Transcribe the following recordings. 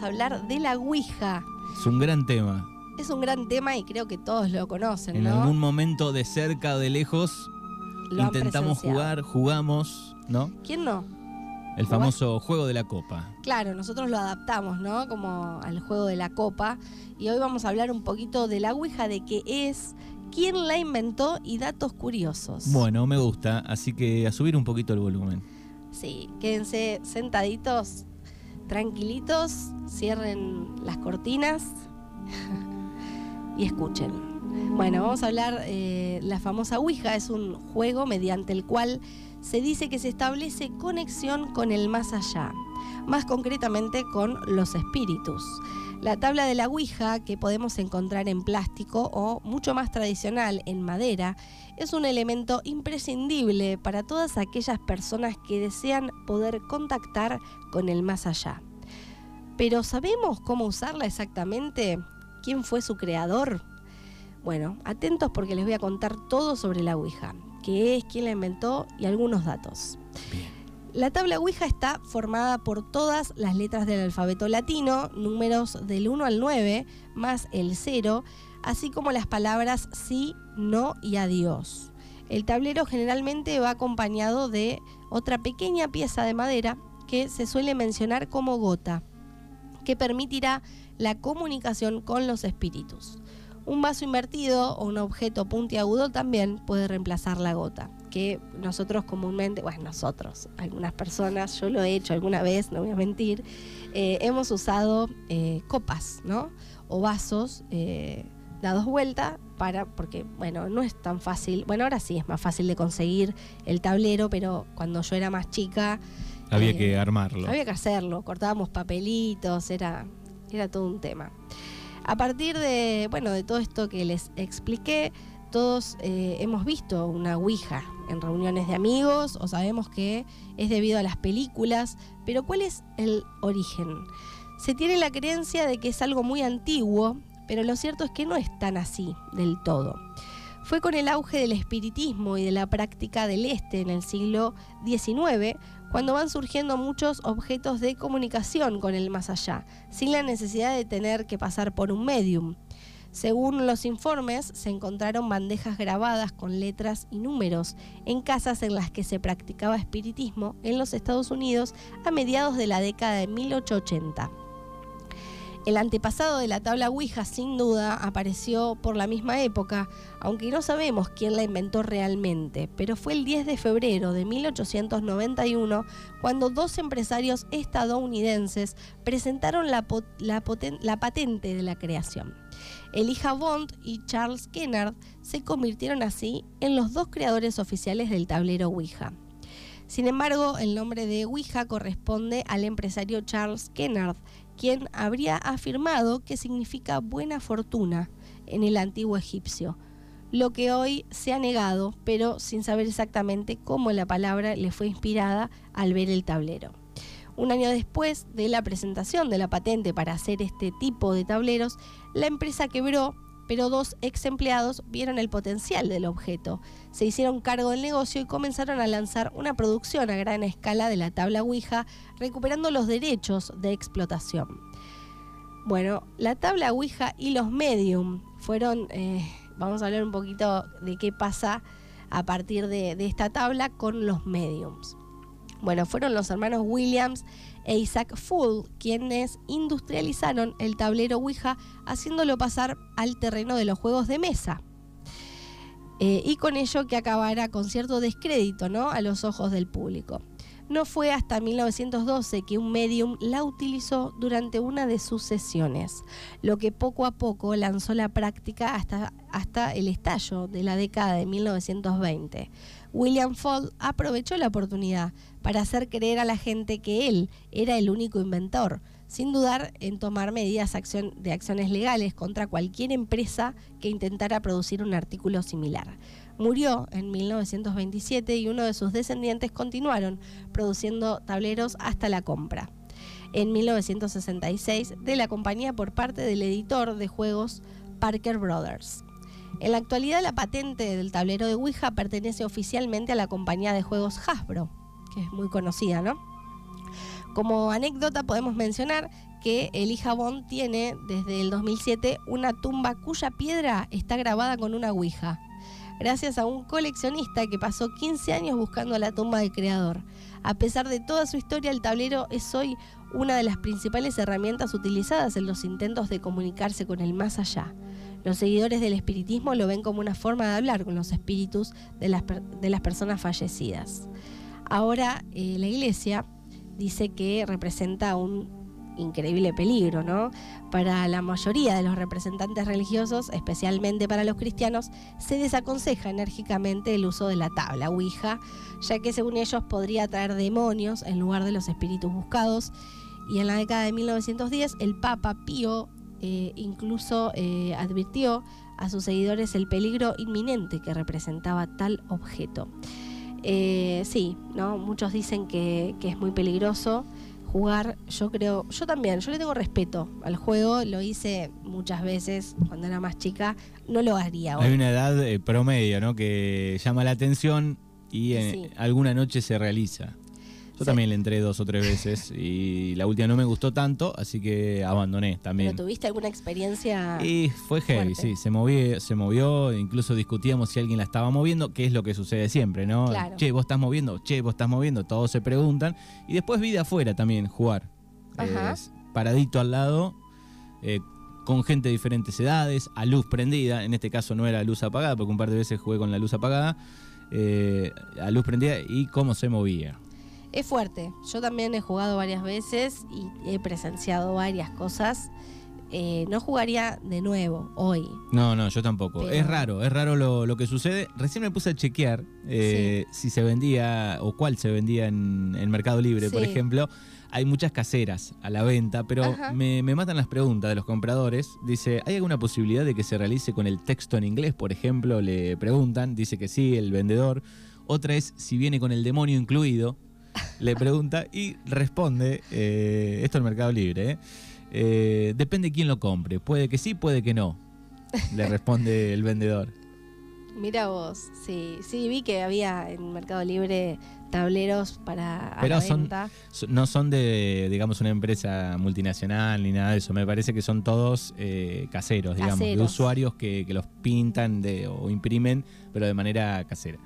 vamos a hablar de la Ouija. Es un gran tema. Es un gran tema y creo que todos lo conocen, En ¿no? algún momento de cerca o de lejos Lo intentamos jugar, jugamos, ¿no? ¿Quién no? El famoso juego de la copa. Claro, nosotros lo adaptamos, ¿no? Como al juego de la copa. Y hoy vamos a hablar un poquito de la Ouija, de qué es, quién la inventó y datos curiosos. Bueno, me gusta, así que a subir un poquito el volumen. Sí, quédense sentaditos, tranquilitos, cierren las cortinas y escuchen. Bueno, vamos a hablar, eh, la famosa Ouija es un juego mediante el cual se dice que se establece conexión con el más allá, más concretamente con los espíritus. La tabla de la Ouija, que podemos encontrar en plástico o mucho más tradicional en madera, es un elemento imprescindible para todas aquellas personas que desean poder contactar con el más allá. Pero ¿sabemos cómo usarla exactamente? ¿Quién fue su creador? Bueno, atentos porque les voy a contar todo sobre la Ouija, qué es, quién la inventó y algunos datos. La tabla Ouija está formada por todas las letras del alfabeto latino, números del 1 al 9, más el 0, así como las palabras sí, no y adiós. El tablero generalmente va acompañado de otra pequeña pieza de madera que se suele mencionar como gota, que permitirá la comunicación con los espíritus. Un vaso invertido o un objeto puntiagudo también puede reemplazar la gota, que nosotros comúnmente, bueno, nosotros, algunas personas, yo lo he hecho alguna vez, no voy a mentir, eh, hemos usado eh, copas, ¿no? O vasos eh, dados vuelta para, porque, bueno, no es tan fácil, bueno, ahora sí es más fácil de conseguir el tablero, pero cuando yo era más chica... Había que armarlo. había que hacerlo, cortábamos papelitos, era, era todo un tema. A partir de, bueno, de todo esto que les expliqué, todos eh, hemos visto una Ouija en reuniones de amigos o sabemos que es debido a las películas, pero ¿cuál es el origen? Se tiene la creencia de que es algo muy antiguo, pero lo cierto es que no es tan así del todo. Fue con el auge del espiritismo y de la práctica del este en el siglo XIX cuando van surgiendo muchos objetos de comunicación con el más allá, sin la necesidad de tener que pasar por un medium. Según los informes, se encontraron bandejas grabadas con letras y números en casas en las que se practicaba espiritismo en los Estados Unidos a mediados de la década de 1880. El antepasado de la tabla Ouija sin duda apareció por la misma época, aunque no sabemos quién la inventó realmente, pero fue el 10 de febrero de 1891 cuando dos empresarios estadounidenses presentaron la, la patente de la creación. Elijah Bond y Charles Kennard se convirtieron así en los dos creadores oficiales del tablero Ouija. Sin embargo, el nombre de Ouija corresponde al empresario Charles Kennard, quien habría afirmado que significa buena fortuna en el antiguo egipcio, lo que hoy se ha negado, pero sin saber exactamente cómo la palabra le fue inspirada al ver el tablero. Un año después de la presentación de la patente para hacer este tipo de tableros, la empresa quebró, pero dos ex empleados vieron el potencial del objeto, se hicieron cargo del negocio y comenzaron a lanzar una producción a gran escala de la tabla Ouija, recuperando los derechos de explotación. Bueno, la tabla Ouija y los medium fueron, eh, vamos a hablar un poquito de qué pasa a partir de, de esta tabla con los mediums. Bueno, fueron los hermanos Williams e Isaac Full quienes industrializaron el tablero Ouija haciéndolo pasar al terreno de los juegos de mesa. Eh, y con ello que acabara con cierto descrédito ¿no? a los ojos del público. No fue hasta 1912 que un medium la utilizó durante una de sus sesiones, lo que poco a poco lanzó la práctica hasta, hasta el estallo de la década de 1920. William Fall aprovechó la oportunidad para hacer creer a la gente que él era el único inventor, sin dudar en tomar medidas de acciones legales contra cualquier empresa que intentara producir un artículo similar. Murió en 1927 y uno de sus descendientes continuaron produciendo tableros hasta la compra. En 1966 de la compañía por parte del editor de juegos Parker Brothers. En la actualidad la patente del tablero de Ouija pertenece oficialmente a la compañía de juegos Hasbro, que es muy conocida, ¿no? Como anécdota podemos mencionar que Elijah Bond tiene desde el 2007 una tumba cuya piedra está grabada con una ouija, gracias a un coleccionista que pasó 15 años buscando la tumba del creador. A pesar de toda su historia, el tablero es hoy una de las principales herramientas utilizadas en los intentos de comunicarse con el más allá. Los seguidores del espiritismo lo ven como una forma de hablar con los espíritus de las, de las personas fallecidas. Ahora eh, la iglesia dice que representa un increíble peligro, ¿no? Para la mayoría de los representantes religiosos, especialmente para los cristianos, se desaconseja enérgicamente el uso de la tabla Ouija, ya que según ellos podría traer demonios en lugar de los espíritus buscados. Y en la década de 1910, el Papa Pío eh, incluso eh, advirtió a sus seguidores el peligro inminente que representaba tal objeto. Eh, sí, ¿no? muchos dicen que, es muy peligroso jugar, yo creo, yo también, yo le tengo respeto al juego, lo hice muchas veces cuando era más chica, no lo haría Hay una edad promedio, ¿no? Que llama la atención y alguna noche se realiza. Yo también le entré dos o tres veces y la última no me gustó tanto, así que abandoné también. ¿Pero tuviste alguna experiencia? Y fue heavy, sí, se movió, se movió, incluso discutíamos si alguien la estaba moviendo, que es lo que sucede siempre, ¿no? Che, vos estás moviendo, che, vos estás moviendo, todos se preguntan. Y después vi de afuera también jugar. paradito al lado, eh, con gente de diferentes edades, a luz prendida, en este caso no era luz apagada, porque un par de veces jugué con la luz apagada, eh, a luz prendida y cómo se movía es fuerte. Yo también he jugado varias veces y he presenciado varias cosas. Eh, no jugaría de nuevo hoy. No, no, yo tampoco. Es raro, es raro lo, que sucede. Recién me puse a chequear eh, si se vendía o cuál se vendía en, el Mercado Libre, por ejemplo. Hay muchas caseras a la venta, pero me, me, matan las preguntas de los compradores. Dice, ¿hay alguna posibilidad de que se realice con el texto en inglés, por ejemplo? Le preguntan, dice que sí, el vendedor. Otra es si viene con el demonio incluido le pregunta y responde, eh, esto es el Mercado Libre, eh, eh, depende quién lo compre, puede que sí, puede que no, le responde el vendedor. Mira vos, sí, sí, vi que había en Mercado Libre tableros para Pero son, no son de, digamos, una empresa multinacional ni nada de eso. Me parece que son todos caseros, digamos, de usuarios que, los pintan de, o imprimen, pero de manera casera.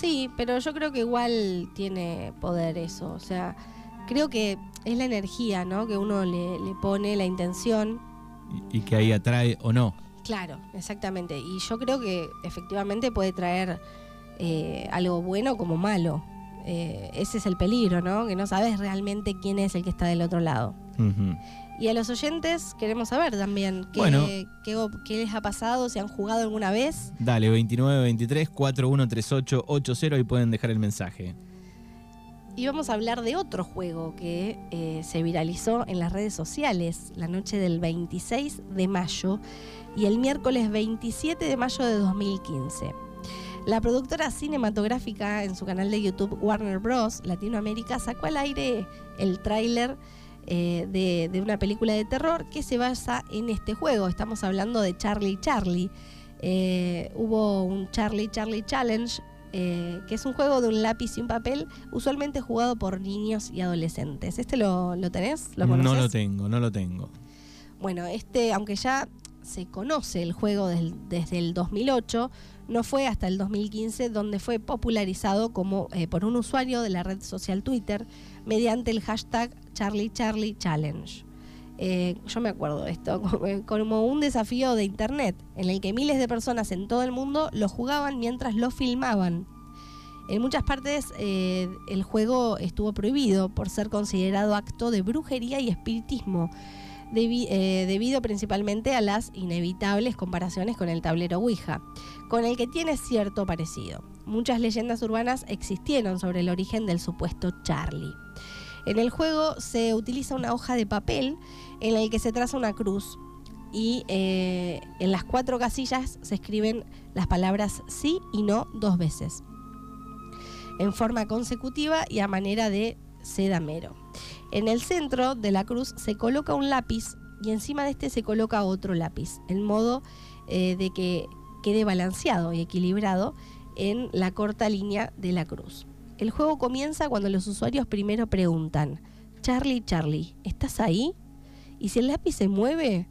Sí, pero yo creo que igual tiene poder eso. O sea, creo que es la energía, ¿no? Que uno le, pone, la intención. Y, que ahí atrae o no. Claro, exactamente. Y yo creo que efectivamente puede traer eh, algo bueno como malo. Eh, ese es el peligro, ¿no? Que no sabes realmente quién es el que está del otro lado. Y a los oyentes queremos saber también qué, qué, les ha pasado, si han jugado alguna vez. Dale, 2923 413880 y pueden dejar el mensaje. Y vamos a hablar de otro juego que eh, se viralizó en las redes sociales la noche del 26 de mayo y el miércoles 27 de mayo de 2015. La productora cinematográfica en su canal de YouTube Warner Bros. Latinoamérica sacó al aire el tráiler eh, de, una película de terror que se basa en este juego. Estamos hablando de Charlie Charlie. Eh, hubo un Charlie Charlie Challenge, eh, que es un juego de un lápiz y un papel, usualmente jugado por niños y adolescentes. ¿Este lo, tenés? no lo tengo, no lo tengo. Bueno, este, aunque ya se conoce el juego desde el 2008, no fue hasta el 2015 donde fue popularizado como por un usuario de la red social Twitter mediante el hashtag Charlie Charlie Challenge. Eh, yo me acuerdo de esto, como un desafío de internet, en el que miles de personas en todo el mundo lo jugaban mientras lo filmaban. En muchas partes eh, el juego estuvo prohibido por ser considerado acto de brujería y espiritismo, eh, debido principalmente a las inevitables comparaciones con el tablero Ouija, con el que tiene cierto parecido. Muchas leyendas urbanas existieron sobre el origen del supuesto Charlie. En el juego se utiliza una hoja de papel en la que se traza una cruz y eh, en las cuatro casillas se escriben las palabras sí y no dos veces, en forma consecutiva y a manera de sedamero. En el centro de la cruz se coloca un lápiz y encima de este se coloca otro lápiz, en modo eh, de que quede balanceado y equilibrado en la corta línea de la cruz. El juego comienza cuando los usuarios primero preguntan, Charlie, Charlie, ¿estás ahí? Y si el lápiz se mueve,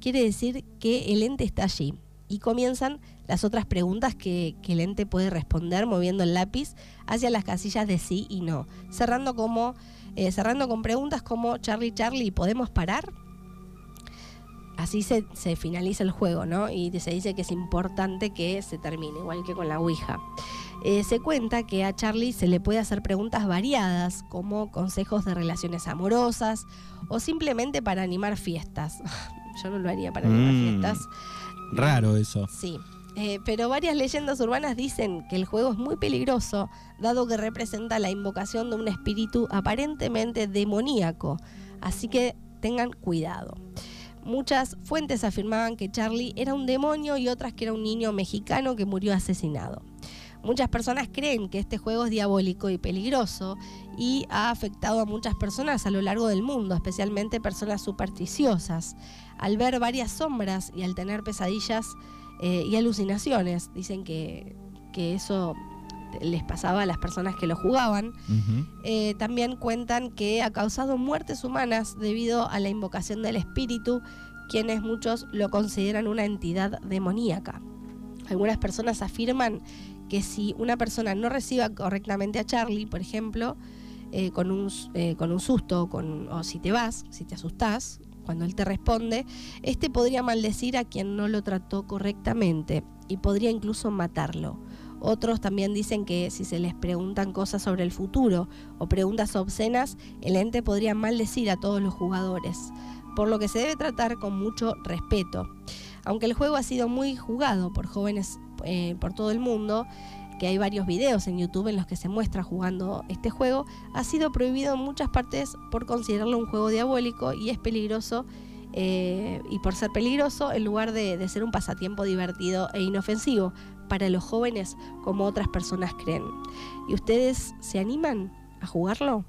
quiere decir que el ente está allí. Y comienzan las otras preguntas que, el ente puede responder moviendo el lápiz hacia las casillas de sí y no, cerrando, como, eh, cerrando con preguntas como Charlie, Charlie, ¿podemos parar? Así se, finaliza el juego, ¿no? Y se dice que es importante que se termine, igual que con la Ouija. Eh, se cuenta que a Charlie se le puede hacer preguntas variadas, como consejos de relaciones amorosas o simplemente para animar fiestas. Yo no lo haría para animar mm. fiestas. Raro eso. Sí. Eh, pero varias leyendas urbanas dicen que el juego es muy peligroso, dado que representa la invocación de un espíritu aparentemente demoníaco. Así que tengan cuidado. Muchas fuentes afirmaban que Charlie era un demonio y otras que era un niño mexicano que murió asesinado. Muchas personas creen que este juego es diabólico y peligroso y ha afectado a muchas personas a lo largo del mundo, especialmente personas supersticiosas. Al ver varias sombras y al tener pesadillas eh, y alucinaciones, dicen que, eso les pasaba a las personas que lo jugaban. Eh, también cuentan que ha causado muertes humanas debido a la invocación del espíritu, quienes muchos lo consideran una entidad demoníaca. Algunas personas afirman que si una persona no reciba correctamente a Charlie, por ejemplo, eh, con, un, eh, con un susto o si te vas, si te asustás, cuando él te responde, este podría maldecir a quien no lo trató correctamente y podría incluso matarlo. Otros también dicen que si se les preguntan cosas sobre el futuro o preguntas obscenas, el ente podría maldecir a todos los jugadores, por lo que se debe tratar con mucho respeto. Aunque el juego ha sido muy jugado por jóvenes eh, por todo el mundo, que hay varios videos en YouTube en los que se muestra jugando este juego, ha sido prohibido en muchas partes por considerarlo un juego diabólico y es peligroso. Eh, y por ser peligroso, en lugar de, de ser un pasatiempo divertido e inofensivo para los jóvenes como otras personas creen. ¿Y ustedes se animan a jugarlo?